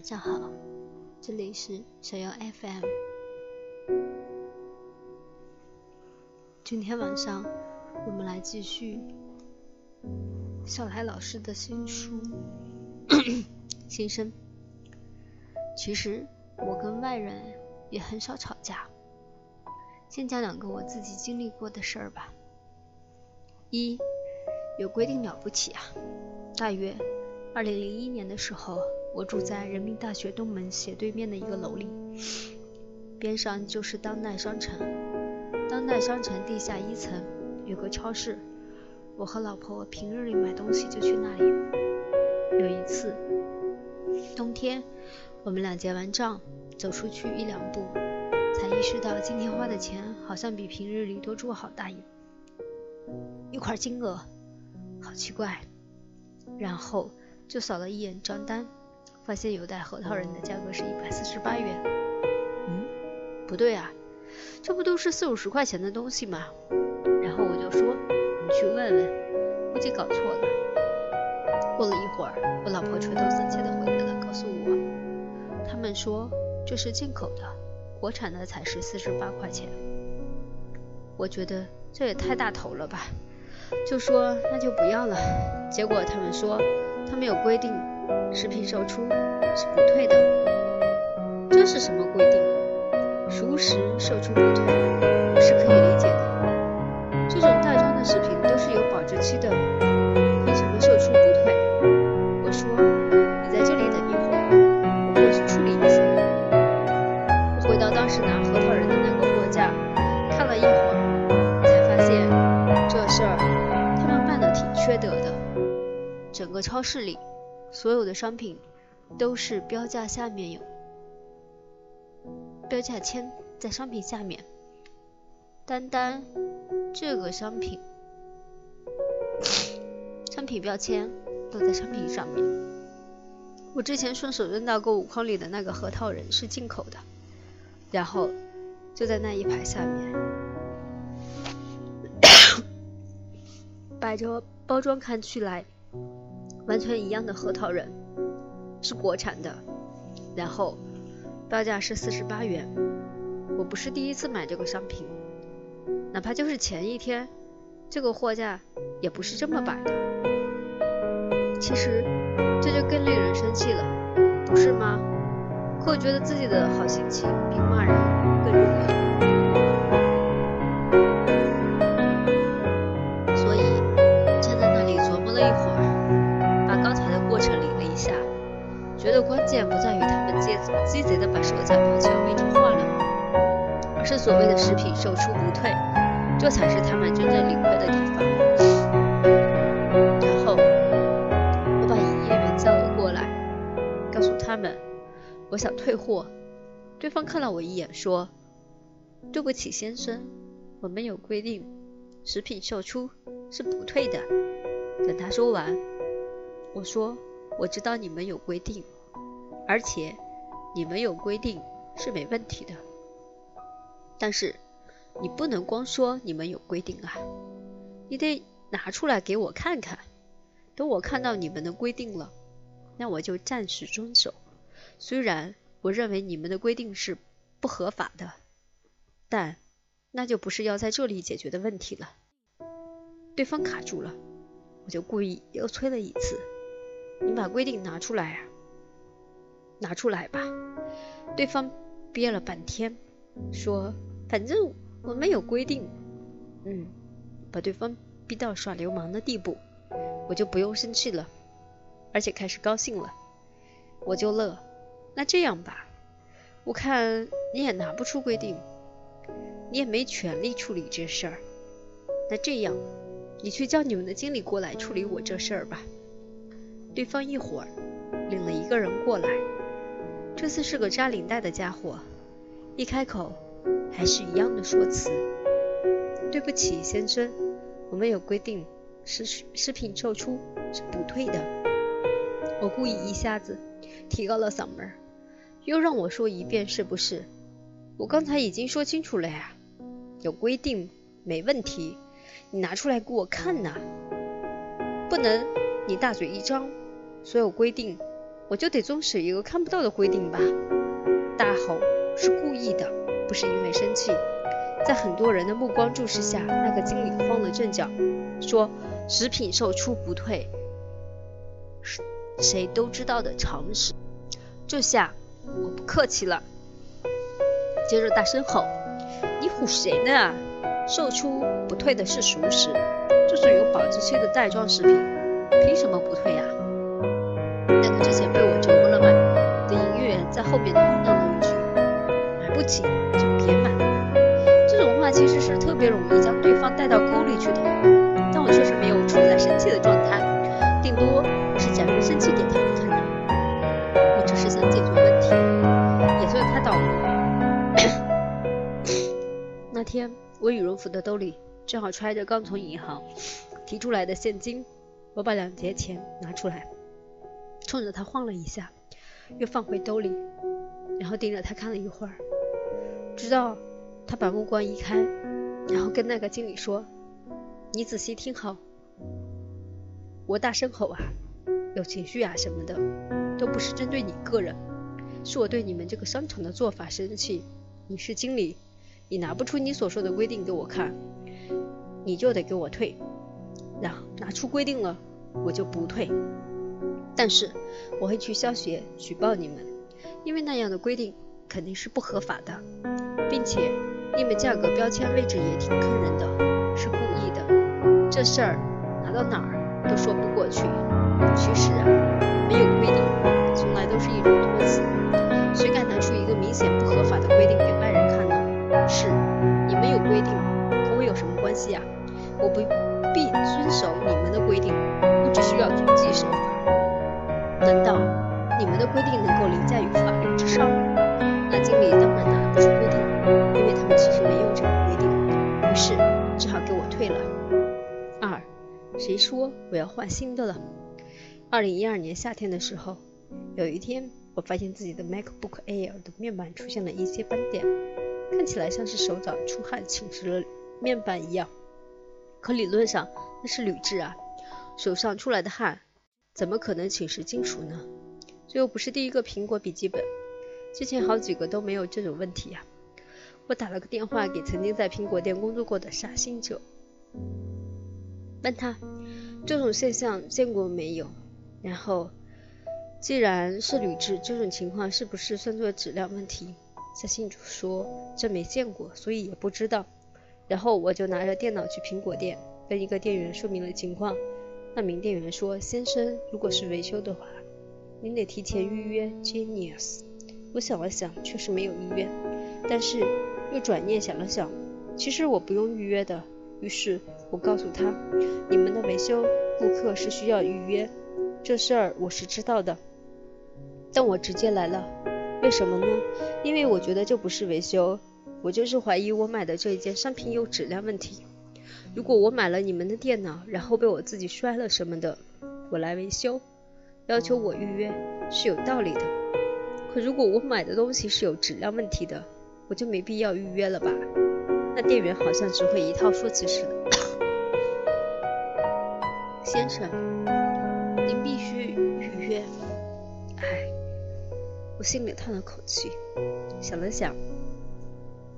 晚上好，这里是小妖 FM。今天晚上我们来继续小来老师的新书《新生》。其实我跟外人也很少吵架。先讲两个我自己经历过的事儿吧。一，有规定了不起啊！大约二零零一年的时候。我住在人民大学东门斜对面的一个楼里，边上就是当代商城。当代商城地下一层有个超市，我和老婆平日里买东西就去那里。有一次冬天，我们俩结完账，走出去一两步，才意识到今天花的钱好像比平日里多出好大一一块金额，好奇怪。然后就扫了一眼账单。发现有袋核桃仁的价格是一百四十八元。嗯，不对啊，这不都是四五十块钱的东西吗？然后我就说，你去问问，估计搞错了。过了一会儿，我老婆垂头丧气的回来了，告诉我，他们说这是进口的，国产的才是四十八块钱。我觉得这也太大头了吧，就说那就不要了。结果他们说，他们有规定。食品售出是不退的，这是什么规定？熟食售出不退，是可以理解的。这种袋装的食品都是有保质期的，凭什么售出不退？我说，你在这里等一会儿，我过去处理一下。我回到当时拿核桃仁的那个货架，看了一会儿，才发现这事儿他们办的挺缺德的，整个超市里。所有的商品都是标价下面有标价签在商品下面，单单这个商品商品标签都在商品上面。我之前顺手扔到购物筐里的那个核桃仁是进口的，然后就在那一排下面 摆着包装看去来。完全一样的核桃仁是国产的，然后标价是四十八元。我不是第一次买这个商品，哪怕就是前一天，这个货架也不是这么摆的。其实这就更令人生气了，不是吗？可我觉得自己的好心情比骂人更重要。鸡贼的把售价标签位置换了，而是所谓的食品售出不退，这才是他们真正理亏的地方。然后我把营业员叫了过来，告诉他们我想退货。对方看了我一眼，说：“对不起，先生，我们有规定，食品售出是不退的。”等他说完，我说。我知道你们有规定，而且你们有规定是没问题的。但是你不能光说你们有规定啊，你得拿出来给我看看。等我看到你们的规定了，那我就暂时遵守。虽然我认为你们的规定是不合法的，但那就不是要在这里解决的问题了。对方卡住了，我就故意又催了一次。你把规定拿出来啊！拿出来吧。对方憋了半天，说：“反正我们有规定。”嗯，把对方逼到耍流氓的地步，我就不用生气了，而且开始高兴了。我就乐。那这样吧，我看你也拿不出规定，你也没权利处理这事儿。那这样，你去叫你们的经理过来处理我这事儿吧。对方一会儿领了一个人过来，这次是个扎领带的家伙，一开口还是一样的说辞。对不起，先生，我们有规定，食食品售出是不退的。我故意一下子提高了嗓门，又让我说一遍是不是？我刚才已经说清楚了呀，有规定没问题，你拿出来给我看呐，不能你大嘴一张。所有规定我就得遵守一个看不到的规定吧。大吼是故意的，不是因为生气。在很多人的目光注视下，那个经理慌了阵脚，说：“食品售出不退，是谁都知道的常识。这下我不客气了。”接着大声吼：“你唬谁呢？售出不退的是熟食，这是有保质期的袋装食品，凭什么不退呀？”那个之前被我折磨了买的营业员在后面嘟囔了一句：“买不起就别买。”这种话其实是特别容易将对方带到沟里去的，但我确实没有处在生气的状态，顶多是假装生气给他们看的。我只是想解决问题，也算开导我。那天我羽绒服的兜里正好揣着刚从银行提出来的现金，我把两叠钱拿出来，冲着他晃了一下，又放回兜里，然后盯着他看了一会儿，直到。他把目光移开，然后跟那个经理说：“你仔细听好，我大声吼啊，有情绪啊什么的，都不是针对你个人，是我对你们这个商场的做法生气。你是经理，你拿不出你所说的规定给我看，你就得给我退。然后拿出规定了，我就不退。但是我会去消协举报你们，因为那样的规定肯定是不合法的，并且。”你们价格标签位置也挺坑人的，是故意的。这事儿拿到哪儿都说不过去。其实啊，没有规定，从来都是一种托词。谁敢拿出一个明显不合法的规定给外人看呢？是，你们有规定，和我有什么关系啊？我不必遵守你们的规定，我只需要遵纪守法。规定能够凌驾于法律之上？那经理当然拿不出规定。因为他们其实没有这个规定，于是只好给我退了。二，谁说我要换新的了？二零一二年夏天的时候，有一天我发现自己的 MacBook Air 的面板出现了一些斑点，看起来像是手掌出汗侵蚀了面板一样。可理论上那是铝制啊，手上出来的汗怎么可能侵蚀金属呢？这又不是第一个苹果笔记本，之前好几个都没有这种问题呀。我打了个电话给曾经在苹果店工作过的傻星者，问他这种现象见过没有？然后，既然是铝制，这种情况是不是算作质量问题？沙星者说这没见过，所以也不知道。然后我就拿着电脑去苹果店，跟一个店员说明了情况。那名店员说：“先生，如果是维修的话，您得提前预约 Genius。”我想了想，确实没有预约，但是。又转念想了想，其实我不用预约的。于是我告诉他，你们的维修顾客是需要预约，这事儿我是知道的。但我直接来了，为什么呢？因为我觉得这不是维修，我就是怀疑我买的这一件商品有质量问题。如果我买了你们的电脑，然后被我自己摔了什么的，我来维修，要求我预约是有道理的。可如果我买的东西是有质量问题的，我就没必要预约了吧？那店员好像只会一套说辞似的。先生，您必须预约。唉，我心里叹了口气，想了想，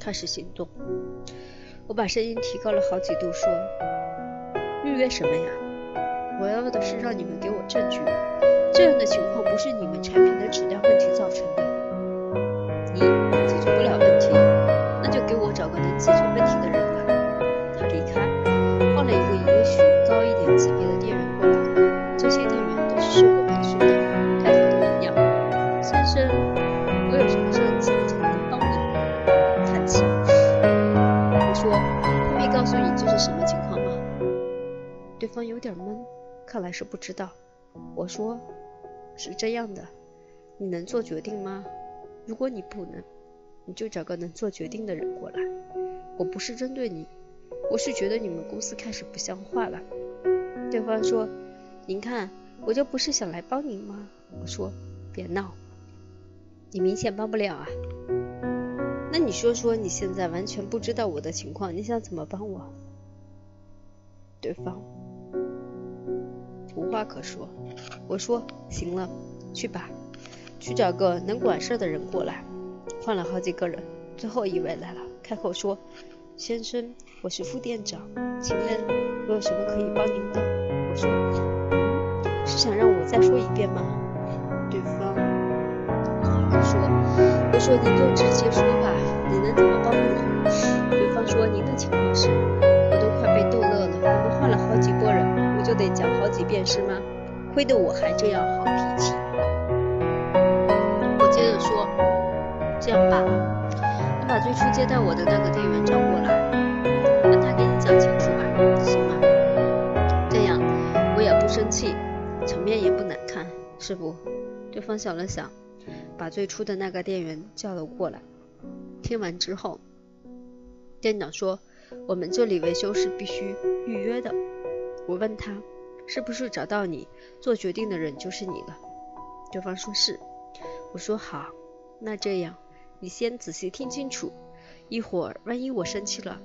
开始行动。我把声音提高了好几度，说：“预约什么呀？我要的是让你们给我证据，这样的情况不是你们产品的质量问题造成的。”你看来是不知道。我说：“是这样的，你能做决定吗？如果你不能，你就找个能做决定的人过来。我不是针对你，我是觉得你们公司开始不像话了。”对方说：“您看，我就不是想来帮您吗？”我说：“别闹，你明显帮不了啊。那你说说，你现在完全不知道我的情况，你想怎么帮我？”对方。无话可说，我说行了，去吧，去找个能管事的人过来。换了好几个人，最后一位来了，开口说：“先生，我是副店长，请问我有什么可以帮您的？”我说：“是想让我再说一遍吗？”对方说：“我说您就直接说吧，你能怎么帮我？”对方说：“您的情况是，我都快被逗乐了，我们换了好几拨人，就得讲好几遍是吗？”亏得我还这样好脾气。我接着说，这样吧，你把最初接待我的那个店员找过来，让他给你讲清楚吧，行吗？这样我也不生气，场面也不难看，是不？对方想了想，把最初的那个店员叫了过来。听完之后，店长说，我们这里维修是必须预约的。我问他。是不是找到你做决定的人就是你了？对方说是。我说好，那这样你先仔细听清楚，一会儿万一我生气了，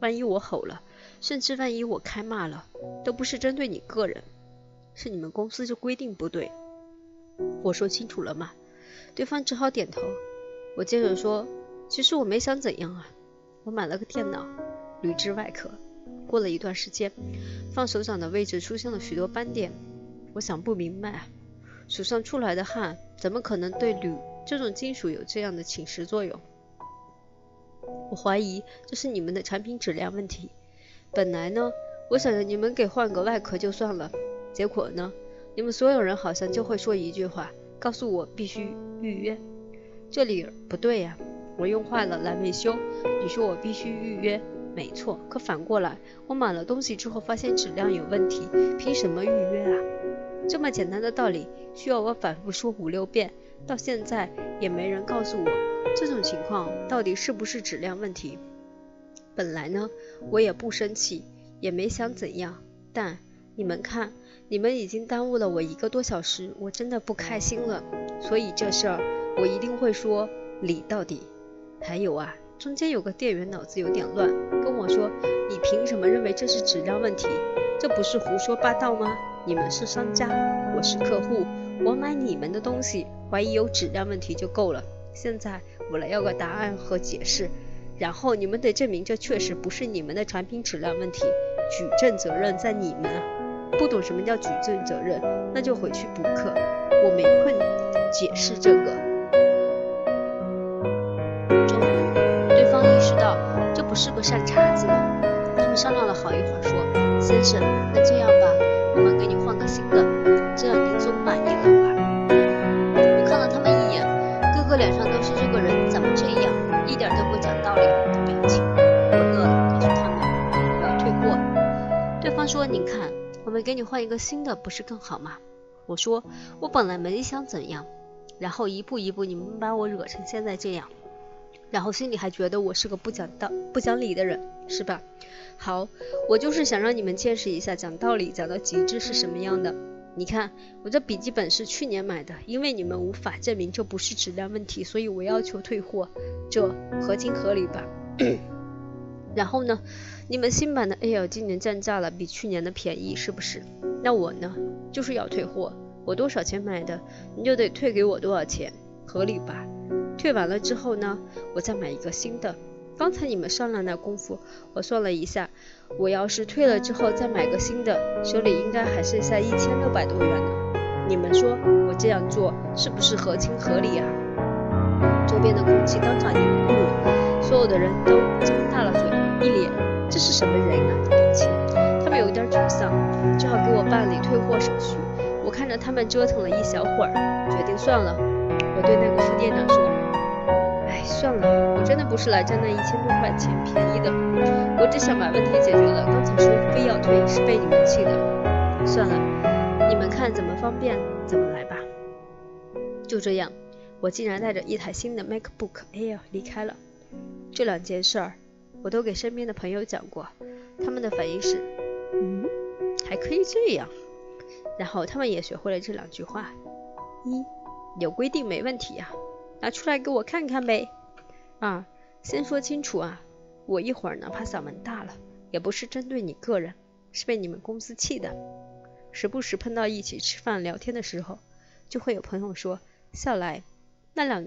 万一我吼了，甚至万一我开骂了，都不是针对你个人，是你们公司这规定不对。我说清楚了吗？对方只好点头。我接着说，其实我没想怎样啊，我买了个电脑，铝制外壳。过了一段时间，放手掌的位置出现了许多斑点。我想不明白，手上出来的汗怎么可能对铝这种金属有这样的侵蚀作用？我怀疑这是你们的产品质量问题。本来呢，我想着你们给换个外壳就算了，结果呢，你们所有人好像就会说一句话，告诉我必须预约。这里不对呀，我用坏了来维修，你说我必须预约。没错，可反过来，我买了东西之后发现质量有问题，凭什么预约啊？这么简单的道理，需要我反复说五六遍，到现在也没人告诉我，这种情况到底是不是质量问题？本来呢，我也不生气，也没想怎样，但你们看，你们已经耽误了我一个多小时，我真的不开心了，所以这事儿我一定会说理到底。还有啊。中间有个店员脑子有点乱，跟我说：“你凭什么认为这是质量问题？这不是胡说八道吗？你们是商家，我是客户，我买你们的东西，怀疑有质量问题就够了。现在我来要个答案和解释，然后你们得证明这确实不是你们的产品质量问题，举证责任在你们。不懂什么叫举证责任，那就回去补课。我没空解释这个。”是个善茬子，他们商量了好一会儿，说：“先生，那这样吧，我们给你换个新的，这样您总满意了吧？”我看了他们一眼，个个脸上都是这个人怎么这样，一点都不讲道理的表情。我乐了，告诉他们我要退货。对方说：“您看，我们给你换一个新的，不是更好吗？”我说：“我本来没想怎样，然后一步一步，你们把我惹成现在这样。”然后心里还觉得我是个不讲道、不讲理的人，是吧？好，我就是想让你们见识一下讲道理讲到极致是什么样的。你看，我这笔记本是去年买的，因为你们无法证明这不是质量问题，所以我要求退货，这合情合理吧？然后呢，你们新版的 A L 今年降价了，比去年的便宜，是不是？那我呢，就是要退货，我多少钱买的，你就得退给我多少钱，合理吧？退完了之后呢，我再买一个新的。刚才你们商量那功夫，我算了一下，我要是退了之后再买个新的，手里应该还剩下一千六百多元呢。你们说我这样做是不是合情合理啊？周边的空气当场凝固了，所有的人都张大了嘴，一脸这是什么人啊的表情。他们有点沮丧，只好给我办理退货手续。我看着他们折腾了一小会儿，决定算了。我对那个副店长说。算了，我真的不是来占那一千多块钱便宜的，我只想把问题解决了。刚才说非要退是被你们气的，算了，你们看怎么方便怎么来吧。就这样，我竟然带着一台新的 MacBook Air 离开了。这两件事儿我都给身边的朋友讲过，他们的反应是，嗯，还可以这样。然后他们也学会了这两句话：一，有规定没问题呀，拿出来给我看看呗。啊，先说清楚啊！我一会儿哪怕嗓门大了，也不是针对你个人，是被你们公司气的。时不时碰到一起吃饭聊天的时候，就会有朋友说：“笑来，那两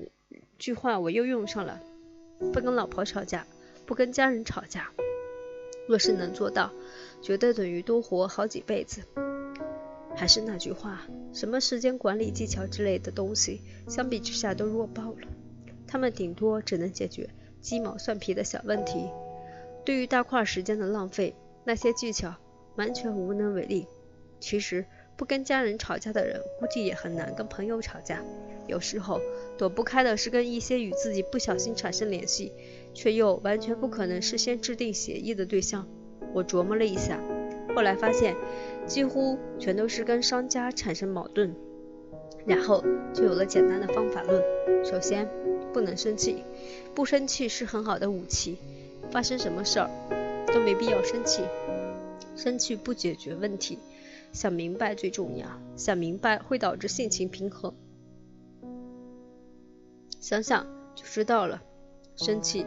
句话我又用上了，不跟老婆吵架，不跟家人吵架。若是能做到，绝对等于多活好几辈子。”还是那句话，什么时间管理技巧之类的东西，相比之下都弱爆了。他们顶多只能解决鸡毛蒜皮的小问题，对于大块时间的浪费，那些技巧完全无能为力。其实，不跟家人吵架的人，估计也很难跟朋友吵架。有时候，躲不开的是跟一些与自己不小心产生联系，却又完全不可能事先制定协议的对象。我琢磨了一下，后来发现。几乎全都是跟商家产生矛盾，然后就有了简单的方法论。首先，不能生气，不生气是很好的武器。发生什么事儿都没必要生气，生气不解决问题。想明白最重要，想明白会导致性情平和。想想就知道了，生气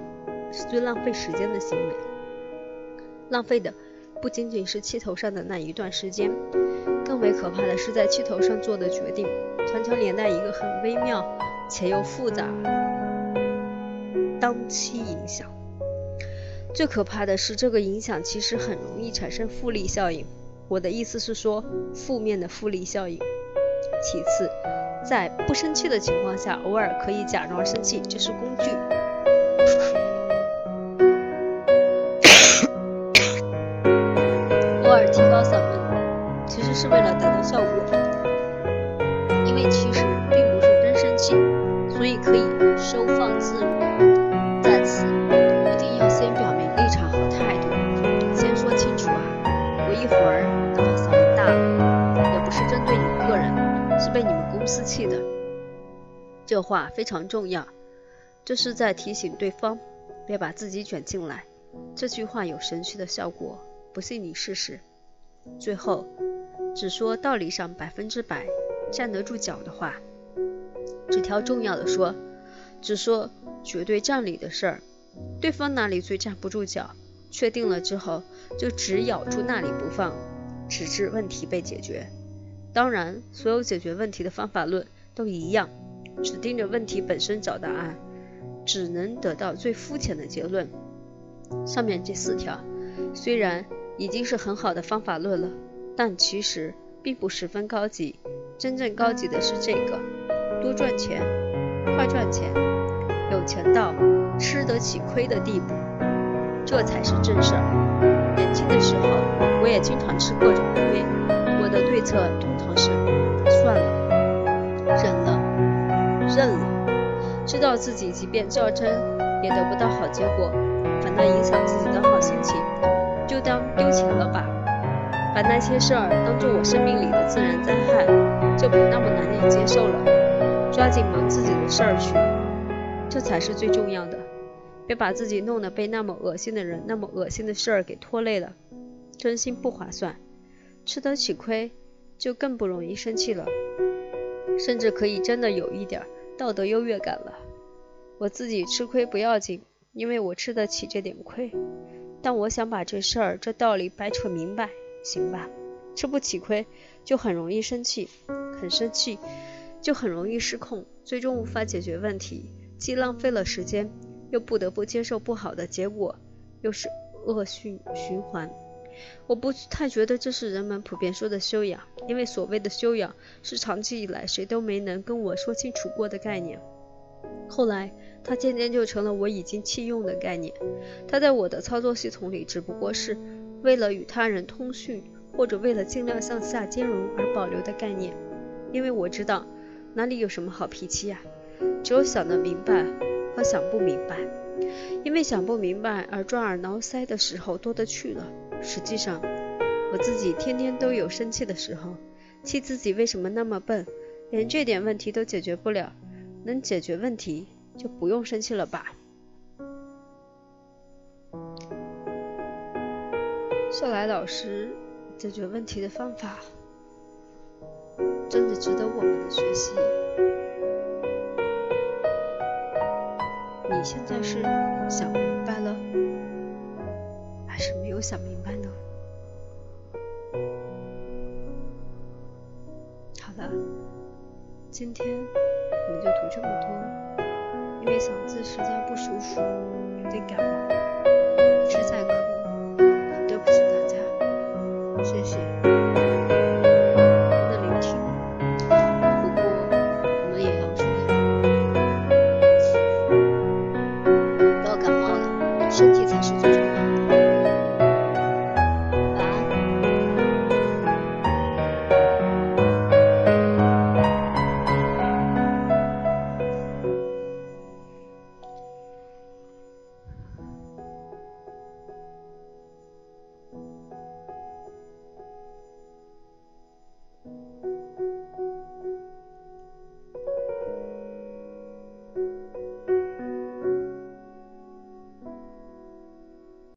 是最浪费时间的行为，浪费的。不仅仅是气头上的那一段时间，更为可怕的是在气头上做的决定，常常连带一个很微妙且又复杂当期影响。最可怕的是，这个影响其实很容易产生复利效应。我的意思是说，负面的复利效应。其次，在不生气的情况下，偶尔可以假装生气，这是工具。是为了达到效果，因为其实并不是真生气，所以可以收放自如。在此，一定要先表明立场和态度，先说清楚啊！我一会儿等嗓门大了，也不是针对你个人，是被你们公司气的。这话非常重要，这是在提醒对方别把自己卷进来。这句话有神奇的效果，不信你试试。最后。只说道理上百分之百站得住脚的话，只挑重要的说；只说绝对占理的事儿，对方哪里最站不住脚，确定了之后就只咬住那里不放，直至问题被解决。当然，所有解决问题的方法论都一样，只盯着问题本身找答案，只能得到最肤浅的结论。上面这四条虽然已经是很好的方法论了。但其实并不十分高级，真正高级的是这个：多赚钱，快赚钱，有钱到吃得起亏的地步，这才是正事儿。年轻的时候，我也经常吃各种亏，我的对策通常是算了，忍了，认了，知道自己即便较真也得不到好结果，反倒影响自己的好心情，就当丢钱了吧。把那些事儿当做我生命里的自然灾害，就不那么难以接受了。抓紧忙自己的事儿去，这才是最重要的。别把自己弄得被那么恶心的人、那么恶心的事儿给拖累了，真心不划算。吃得起亏，就更不容易生气了，甚至可以真的有一点道德优越感了。我自己吃亏不要紧，因为我吃得起这点亏。但我想把这事儿、这道理掰扯明白。行吧，吃不起亏就很容易生气，很生气就很容易失控，最终无法解决问题，既浪费了时间，又不得不接受不好的结果，又是恶性循环。我不太觉得这是人们普遍说的修养，因为所谓的修养是长期以来谁都没能跟我说清楚过的概念。后来，它渐渐就成了我已经弃用的概念，它在我的操作系统里只不过是。为了与他人通讯，或者为了尽量向下兼容而保留的概念，因为我知道哪里有什么好脾气呀，只有想得明白和想不明白。因为想不明白而抓耳挠腮的时候多得去了。实际上，我自己天天都有生气的时候，气自己为什么那么笨，连这点问题都解决不了。能解决问题就不用生气了吧。笑来老师解决问题的方法，真的值得我们的学习。你现在是想明白了，还是没有想明白呢？好了，今天我们就读这么多，因为嗓子实在不舒服，有点感冒，一直在谢谢。